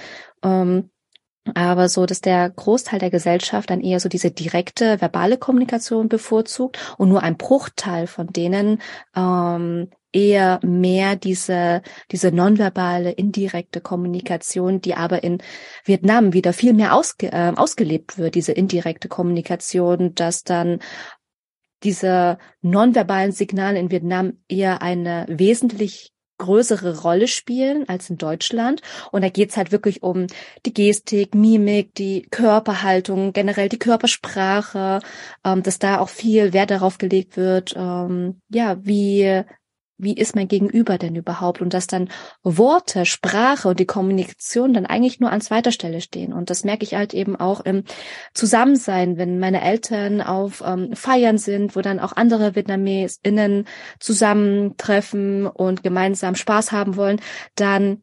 ähm, aber so, dass der Großteil der Gesellschaft dann eher so diese direkte verbale Kommunikation bevorzugt und nur ein Bruchteil von denen ähm, eher mehr diese, diese nonverbale, indirekte Kommunikation, die aber in Vietnam wieder viel mehr ausge, äh, ausgelebt wird, diese indirekte Kommunikation, dass dann diese nonverbalen Signale in Vietnam eher eine wesentlich größere Rolle spielen als in Deutschland. Und da geht's halt wirklich um die Gestik, Mimik, die Körperhaltung, generell die Körpersprache, ähm, dass da auch viel Wert darauf gelegt wird, ähm, ja, wie wie ist mein Gegenüber denn überhaupt und dass dann Worte, Sprache und die Kommunikation dann eigentlich nur an zweiter Stelle stehen. Und das merke ich halt eben auch im Zusammensein, wenn meine Eltern auf ähm, Feiern sind, wo dann auch andere VietnamesInnen zusammentreffen und gemeinsam Spaß haben wollen, dann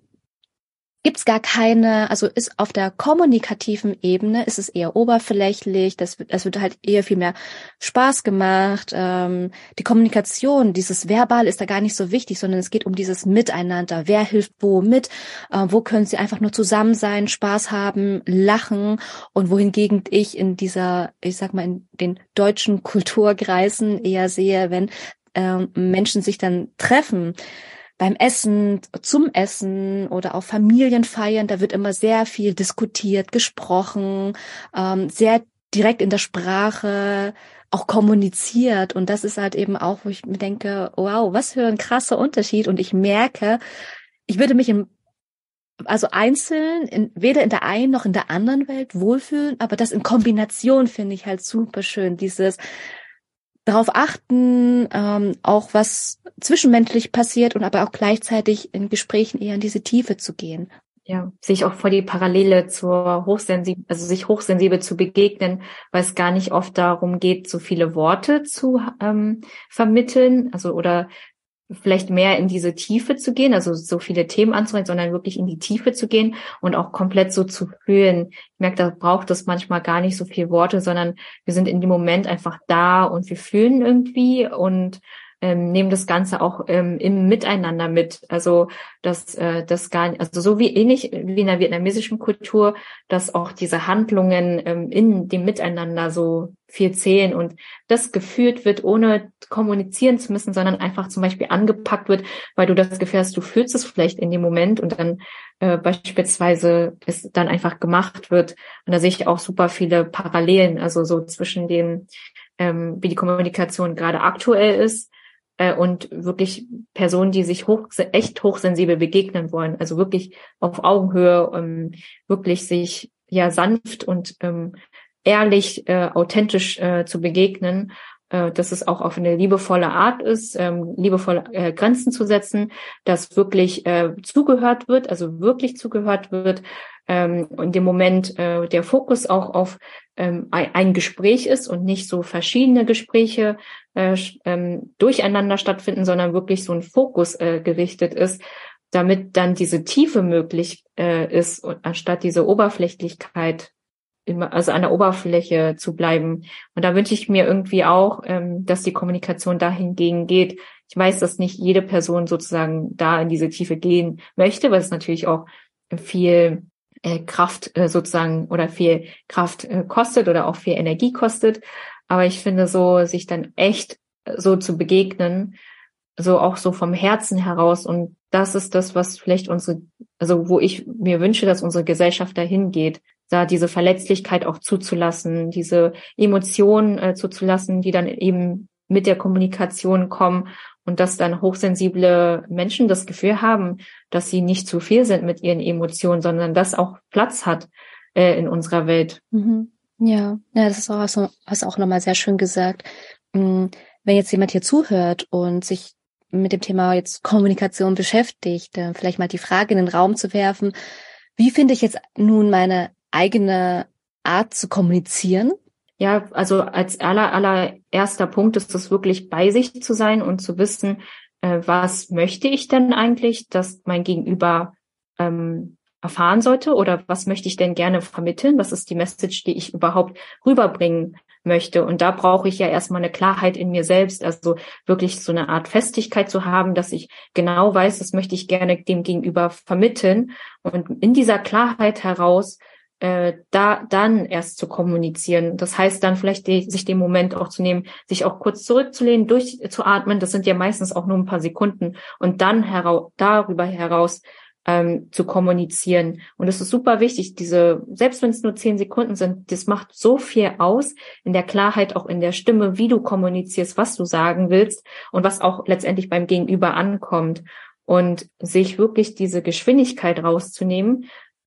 gibt es gar keine, also ist auf der kommunikativen Ebene ist es eher oberflächlich, das es wird halt eher viel mehr Spaß gemacht. Ähm, die Kommunikation, dieses Verbal ist da gar nicht so wichtig, sondern es geht um dieses Miteinander. Wer hilft wo mit? Äh, wo können sie einfach nur zusammen sein, Spaß haben, lachen? Und wohingegen ich in dieser, ich sag mal, in den deutschen Kulturkreisen eher sehe, wenn ähm, Menschen sich dann treffen, beim Essen, zum Essen oder auf Familienfeiern, da wird immer sehr viel diskutiert, gesprochen, ähm, sehr direkt in der Sprache auch kommuniziert. Und das ist halt eben auch, wo ich mir denke, wow, was für ein krasser Unterschied. Und ich merke, ich würde mich im also einzeln, in, weder in der einen noch in der anderen Welt wohlfühlen, aber das in Kombination finde ich halt super schön. Dieses, darauf achten, ähm, auch was zwischenmenschlich passiert und aber auch gleichzeitig in Gesprächen eher in diese Tiefe zu gehen. Ja, sich auch vor die Parallele zur hochsensibel, also sich hochsensibel zu begegnen, weil es gar nicht oft darum geht, so viele Worte zu ähm, vermitteln, also oder vielleicht mehr in diese Tiefe zu gehen, also so viele Themen anzureden, sondern wirklich in die Tiefe zu gehen und auch komplett so zu fühlen. Ich merke, da braucht es manchmal gar nicht so viel Worte, sondern wir sind in dem Moment einfach da und wir fühlen irgendwie und ähm, nehmen das Ganze auch ähm, im Miteinander mit. Also dass äh, das gar nicht, also so wie ähnlich wie in der vietnamesischen Kultur, dass auch diese Handlungen ähm, in dem Miteinander so viel zählen und das geführt wird, ohne kommunizieren zu müssen, sondern einfach zum Beispiel angepackt wird, weil du das Gefühl hast, du fühlst es vielleicht in dem Moment und dann äh, beispielsweise es dann einfach gemacht wird. Und da sehe ich auch super viele Parallelen, also so zwischen dem, ähm, wie die Kommunikation gerade aktuell ist äh, und wirklich Personen, die sich hoch, echt hochsensibel begegnen wollen, also wirklich auf Augenhöhe, ähm, wirklich sich ja sanft und ähm, ehrlich, äh, authentisch äh, zu begegnen, äh, dass es auch auf eine liebevolle Art ist, ähm, liebevolle äh, Grenzen zu setzen, dass wirklich äh, zugehört wird, also wirklich zugehört wird, ähm, in dem Moment äh, der Fokus auch auf ähm, ein Gespräch ist und nicht so verschiedene Gespräche äh, ähm, durcheinander stattfinden, sondern wirklich so ein Fokus äh, gerichtet ist, damit dann diese Tiefe möglich äh, ist, anstatt diese Oberflächlichkeit immer, also an der Oberfläche zu bleiben. Und da wünsche ich mir irgendwie auch, ähm, dass die Kommunikation dahingegen geht. Ich weiß, dass nicht jede Person sozusagen da in diese Tiefe gehen möchte, weil es natürlich auch viel äh, Kraft äh, sozusagen oder viel Kraft äh, kostet oder auch viel Energie kostet. Aber ich finde so, sich dann echt so zu begegnen, so auch so vom Herzen heraus. Und das ist das, was vielleicht unsere, also wo ich mir wünsche, dass unsere Gesellschaft dahin geht, da diese Verletzlichkeit auch zuzulassen, diese Emotionen äh, zuzulassen, die dann eben mit der Kommunikation kommen und dass dann hochsensible Menschen das Gefühl haben, dass sie nicht zu viel sind mit ihren Emotionen, sondern das auch Platz hat äh, in unserer Welt. Mhm. Ja, ja, das ist auch, hast du auch nochmal sehr schön gesagt. Mm, wenn jetzt jemand hier zuhört und sich mit dem Thema jetzt Kommunikation beschäftigt, vielleicht mal die Frage in den Raum zu werfen, wie finde ich jetzt nun meine eigene Art zu kommunizieren? Ja, also als aller, allererster Punkt ist es wirklich bei sich zu sein und zu wissen, äh, was möchte ich denn eigentlich, dass mein Gegenüber ähm, erfahren sollte oder was möchte ich denn gerne vermitteln? Was ist die Message, die ich überhaupt rüberbringen möchte? Und da brauche ich ja erstmal eine Klarheit in mir selbst, also wirklich so eine Art Festigkeit zu haben, dass ich genau weiß, das möchte ich gerne dem Gegenüber vermitteln. Und in dieser Klarheit heraus äh, da dann erst zu kommunizieren. Das heißt dann vielleicht die, sich den Moment auch zu nehmen, sich auch kurz zurückzulehnen, durchzuatmen. Das sind ja meistens auch nur ein paar Sekunden und dann heraus, darüber heraus ähm, zu kommunizieren. Und es ist super wichtig, diese, selbst wenn es nur zehn Sekunden sind, das macht so viel aus in der Klarheit, auch in der Stimme, wie du kommunizierst, was du sagen willst und was auch letztendlich beim Gegenüber ankommt. und sich wirklich diese Geschwindigkeit rauszunehmen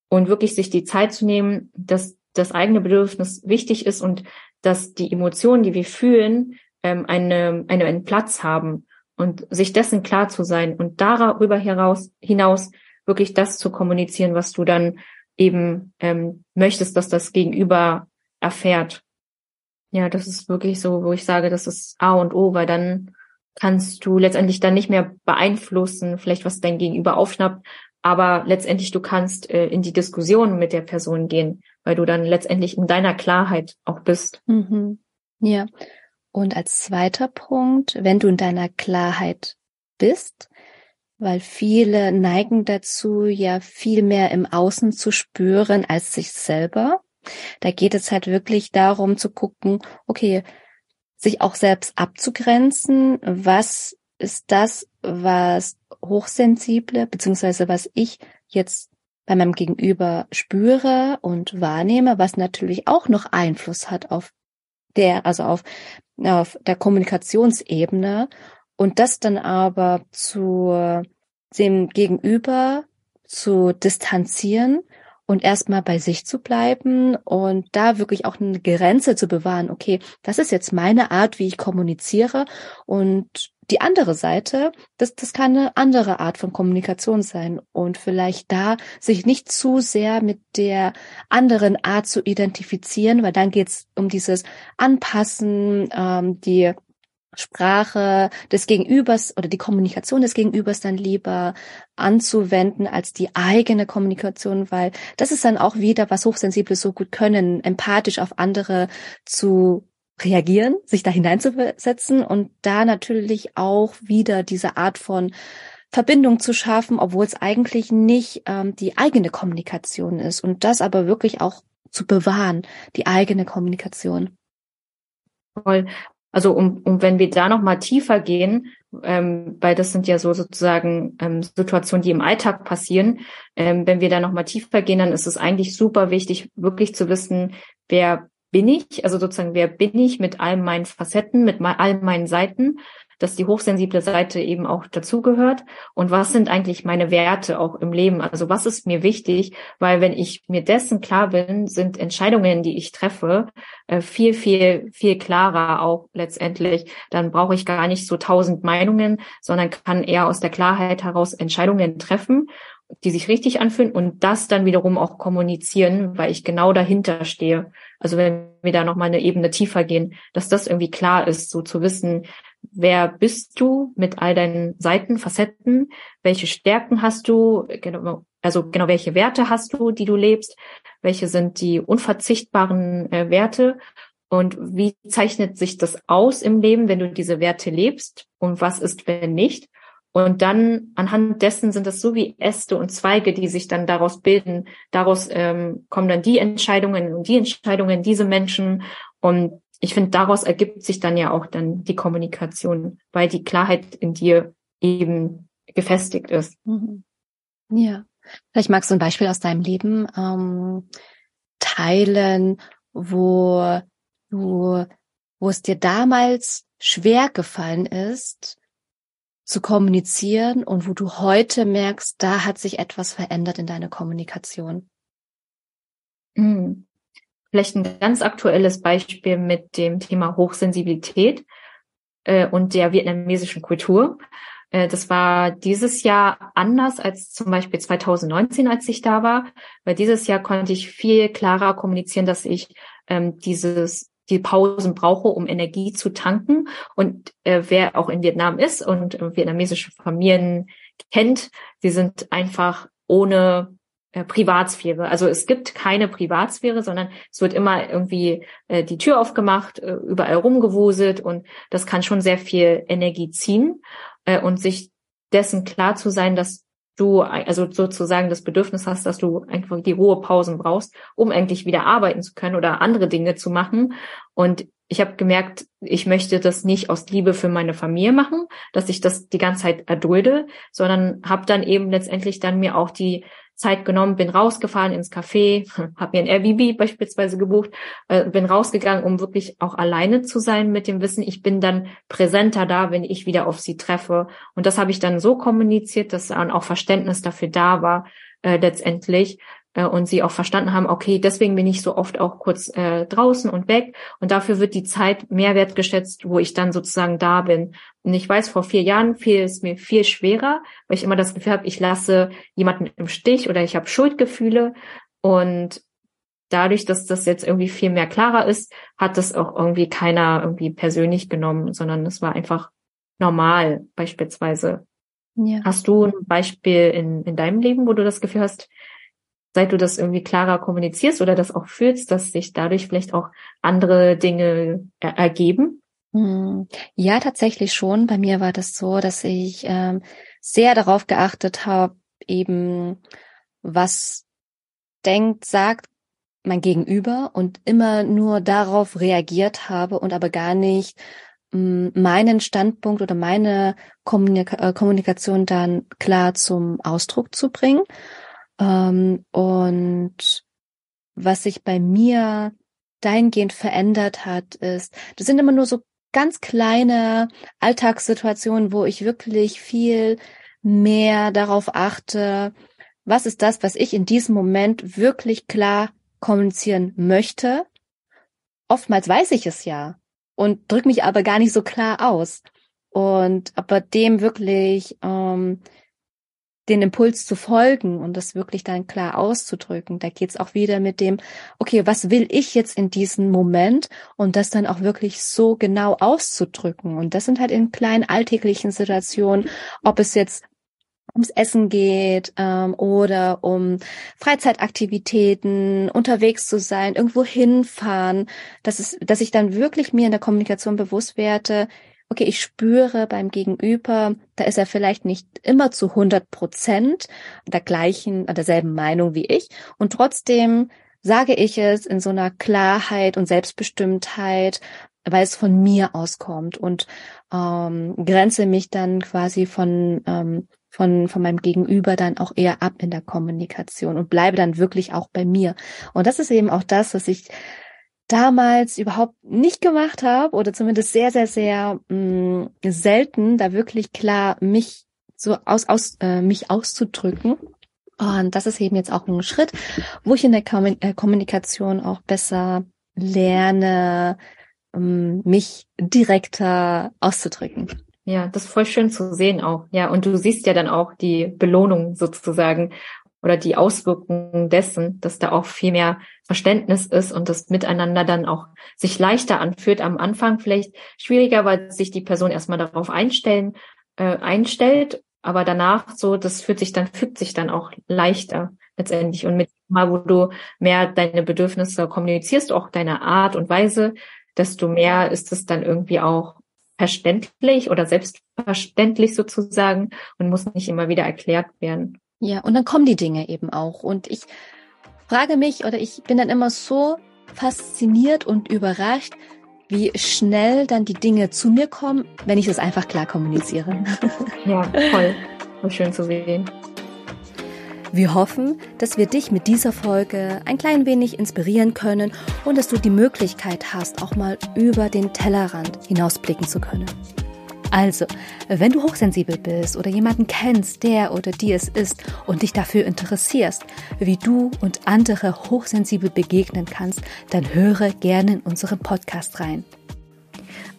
und wirklich sich die Zeit zu nehmen, dass das eigene Bedürfnis wichtig ist und dass die Emotionen, die wir fühlen, ähm, eine, eine, einen Platz haben und sich dessen klar zu sein und darüber heraus, hinaus wirklich das zu kommunizieren, was du dann eben ähm, möchtest, dass das Gegenüber erfährt. Ja, das ist wirklich so, wo ich sage, das ist A und O, weil dann kannst du letztendlich dann nicht mehr beeinflussen, vielleicht was dein Gegenüber aufschnappt, aber letztendlich du kannst äh, in die Diskussion mit der Person gehen, weil du dann letztendlich in deiner Klarheit auch bist. Mhm. Ja. Und als zweiter Punkt, wenn du in deiner Klarheit bist, weil viele neigen dazu, ja viel mehr im Außen zu spüren als sich selber. Da geht es halt wirklich darum zu gucken, okay, sich auch selbst abzugrenzen, was ist das, was hochsensible, beziehungsweise was ich jetzt bei meinem Gegenüber spüre und wahrnehme, was natürlich auch noch Einfluss hat auf der, also auf, auf der Kommunikationsebene und das dann aber zu dem Gegenüber zu distanzieren und erstmal bei sich zu bleiben und da wirklich auch eine Grenze zu bewahren. Okay, das ist jetzt meine Art, wie ich kommuniziere und die andere Seite, das, das kann eine andere Art von Kommunikation sein und vielleicht da sich nicht zu sehr mit der anderen Art zu identifizieren, weil dann geht's um dieses Anpassen, ähm, die Sprache des Gegenübers oder die Kommunikation des Gegenübers dann lieber anzuwenden als die eigene Kommunikation, weil das ist dann auch wieder, was Hochsensible so gut können, empathisch auf andere zu reagieren, sich da hineinzusetzen und da natürlich auch wieder diese Art von Verbindung zu schaffen, obwohl es eigentlich nicht ähm, die eigene Kommunikation ist und das aber wirklich auch zu bewahren, die eigene Kommunikation. Voll. Also um, um wenn wir da noch mal tiefer gehen, ähm, weil das sind ja so sozusagen ähm, Situationen, die im Alltag passieren. Ähm, wenn wir da noch mal tiefer gehen, dann ist es eigentlich super wichtig, wirklich zu wissen, wer bin ich, also sozusagen, wer bin ich mit all meinen Facetten, mit all meinen Seiten dass die hochsensible Seite eben auch dazugehört und was sind eigentlich meine Werte auch im Leben? Also was ist mir wichtig? Weil wenn ich mir dessen klar bin, sind Entscheidungen, die ich treffe, äh, viel, viel, viel klarer auch letztendlich. Dann brauche ich gar nicht so tausend Meinungen, sondern kann eher aus der Klarheit heraus Entscheidungen treffen die sich richtig anfühlen und das dann wiederum auch kommunizieren, weil ich genau dahinter stehe. Also wenn wir da nochmal eine Ebene tiefer gehen, dass das irgendwie klar ist, so zu wissen, wer bist du mit all deinen Seiten, Facetten, welche Stärken hast du, genau, also genau welche Werte hast du, die du lebst, welche sind die unverzichtbaren äh, Werte und wie zeichnet sich das aus im Leben, wenn du diese Werte lebst und was ist, wenn nicht? Und dann anhand dessen sind es so wie Äste und Zweige, die sich dann daraus bilden. Daraus ähm, kommen dann die Entscheidungen und die Entscheidungen, diese Menschen. Und ich finde, daraus ergibt sich dann ja auch dann die Kommunikation, weil die Klarheit in dir eben gefestigt ist. Mhm. Ja. Vielleicht magst du ein Beispiel aus deinem Leben ähm, teilen, wo du, wo es dir damals schwer gefallen ist, zu kommunizieren und wo du heute merkst, da hat sich etwas verändert in deiner Kommunikation? Mhm. Vielleicht ein ganz aktuelles Beispiel mit dem Thema Hochsensibilität äh, und der vietnamesischen Kultur. Äh, das war dieses Jahr anders als zum Beispiel 2019, als ich da war, weil dieses Jahr konnte ich viel klarer kommunizieren, dass ich ähm, dieses die Pausen brauche, um Energie zu tanken. Und äh, wer auch in Vietnam ist und äh, vietnamesische Familien kennt, sie sind einfach ohne äh, Privatsphäre. Also es gibt keine Privatsphäre, sondern es wird immer irgendwie äh, die Tür aufgemacht, äh, überall rumgewuselt und das kann schon sehr viel Energie ziehen äh, und sich dessen klar zu sein, dass du also sozusagen das Bedürfnis hast, dass du einfach die Ruhepausen brauchst, um endlich wieder arbeiten zu können oder andere Dinge zu machen. Und ich habe gemerkt, ich möchte das nicht aus Liebe für meine Familie machen, dass ich das die ganze Zeit erdulde, sondern habe dann eben letztendlich dann mir auch die Zeit genommen, bin rausgefahren ins Café, habe mir ein Airbnb beispielsweise gebucht, äh, bin rausgegangen, um wirklich auch alleine zu sein mit dem Wissen, ich bin dann präsenter da, wenn ich wieder auf sie treffe. Und das habe ich dann so kommuniziert, dass dann auch Verständnis dafür da war, äh, letztendlich, äh, und sie auch verstanden haben, okay, deswegen bin ich so oft auch kurz äh, draußen und weg und dafür wird die Zeit mehr wertgeschätzt, wo ich dann sozusagen da bin. Und ich weiß, vor vier Jahren fiel es mir viel schwerer, weil ich immer das Gefühl habe, ich lasse jemanden im Stich oder ich habe Schuldgefühle und dadurch, dass das jetzt irgendwie viel mehr klarer ist, hat das auch irgendwie keiner irgendwie persönlich genommen, sondern es war einfach normal beispielsweise. Ja. Hast du ein Beispiel in, in deinem Leben, wo du das Gefühl hast, seit du das irgendwie klarer kommunizierst oder das auch fühlst, dass sich dadurch vielleicht auch andere Dinge er ergeben? Hm. Ja, tatsächlich schon. Bei mir war das so, dass ich ähm, sehr darauf geachtet habe, eben was denkt, sagt mein Gegenüber und immer nur darauf reagiert habe und aber gar nicht hm, meinen Standpunkt oder meine Kommunika äh, Kommunikation dann klar zum Ausdruck zu bringen. Ähm, und was sich bei mir dahingehend verändert hat, ist, das sind immer nur so ganz kleine Alltagssituationen, wo ich wirklich viel mehr darauf achte, was ist das, was ich in diesem Moment wirklich klar kommunizieren möchte. Oftmals weiß ich es ja und drücke mich aber gar nicht so klar aus. Und aber dem wirklich ähm, den Impuls zu folgen und das wirklich dann klar auszudrücken. Da geht's auch wieder mit dem, okay, was will ich jetzt in diesem Moment und das dann auch wirklich so genau auszudrücken. Und das sind halt in kleinen alltäglichen Situationen, ob es jetzt ums Essen geht ähm, oder um Freizeitaktivitäten, unterwegs zu sein, irgendwo hinfahren, dass es, dass ich dann wirklich mir in der Kommunikation bewusst werde, okay, ich spüre beim Gegenüber, da ist er vielleicht nicht immer zu 100 Prozent der gleichen, derselben Meinung wie ich. Und trotzdem sage ich es in so einer Klarheit und Selbstbestimmtheit, weil es von mir auskommt und ähm, grenze mich dann quasi von ähm, von, von meinem Gegenüber dann auch eher ab in der Kommunikation und bleibe dann wirklich auch bei mir. Und das ist eben auch das, was ich damals überhaupt nicht gemacht habe oder zumindest sehr, sehr, sehr mh, mm, selten, da wirklich klar mich so aus, aus äh, mich auszudrücken. Und das ist eben jetzt auch ein Schritt, wo ich in der äh, Kommunikation auch besser lerne, ähm, mich direkter auszudrücken. Ja, das ist voll schön zu sehen auch. Ja, und du siehst ja dann auch die Belohnung sozusagen oder die Auswirkungen dessen, dass da auch viel mehr Verständnis ist und das Miteinander dann auch sich leichter anfühlt. Am Anfang vielleicht schwieriger, weil sich die Person erstmal darauf einstellen, äh, einstellt, aber danach so, das fühlt sich dann, fügt sich dann auch leichter letztendlich. Und mit mal, wo du mehr deine Bedürfnisse kommunizierst, auch deine Art und Weise, desto mehr ist es dann irgendwie auch verständlich oder selbstverständlich sozusagen und muss nicht immer wieder erklärt werden. Ja, und dann kommen die Dinge eben auch. Und ich frage mich oder ich bin dann immer so fasziniert und überrascht, wie schnell dann die Dinge zu mir kommen, wenn ich es einfach klar kommuniziere. Ja, toll. Voll schön zu sehen. Wir hoffen, dass wir dich mit dieser Folge ein klein wenig inspirieren können und dass du die Möglichkeit hast, auch mal über den Tellerrand hinausblicken zu können. Also, wenn du hochsensibel bist oder jemanden kennst, der oder die es ist und dich dafür interessierst, wie du und andere hochsensibel begegnen kannst, dann höre gerne in unseren Podcast rein.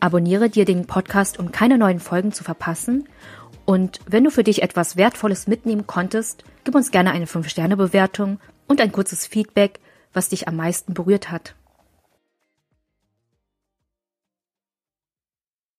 Abonniere dir den Podcast, um keine neuen Folgen zu verpassen. Und wenn du für dich etwas Wertvolles mitnehmen konntest, gib uns gerne eine 5-Sterne-Bewertung und ein kurzes Feedback, was dich am meisten berührt hat.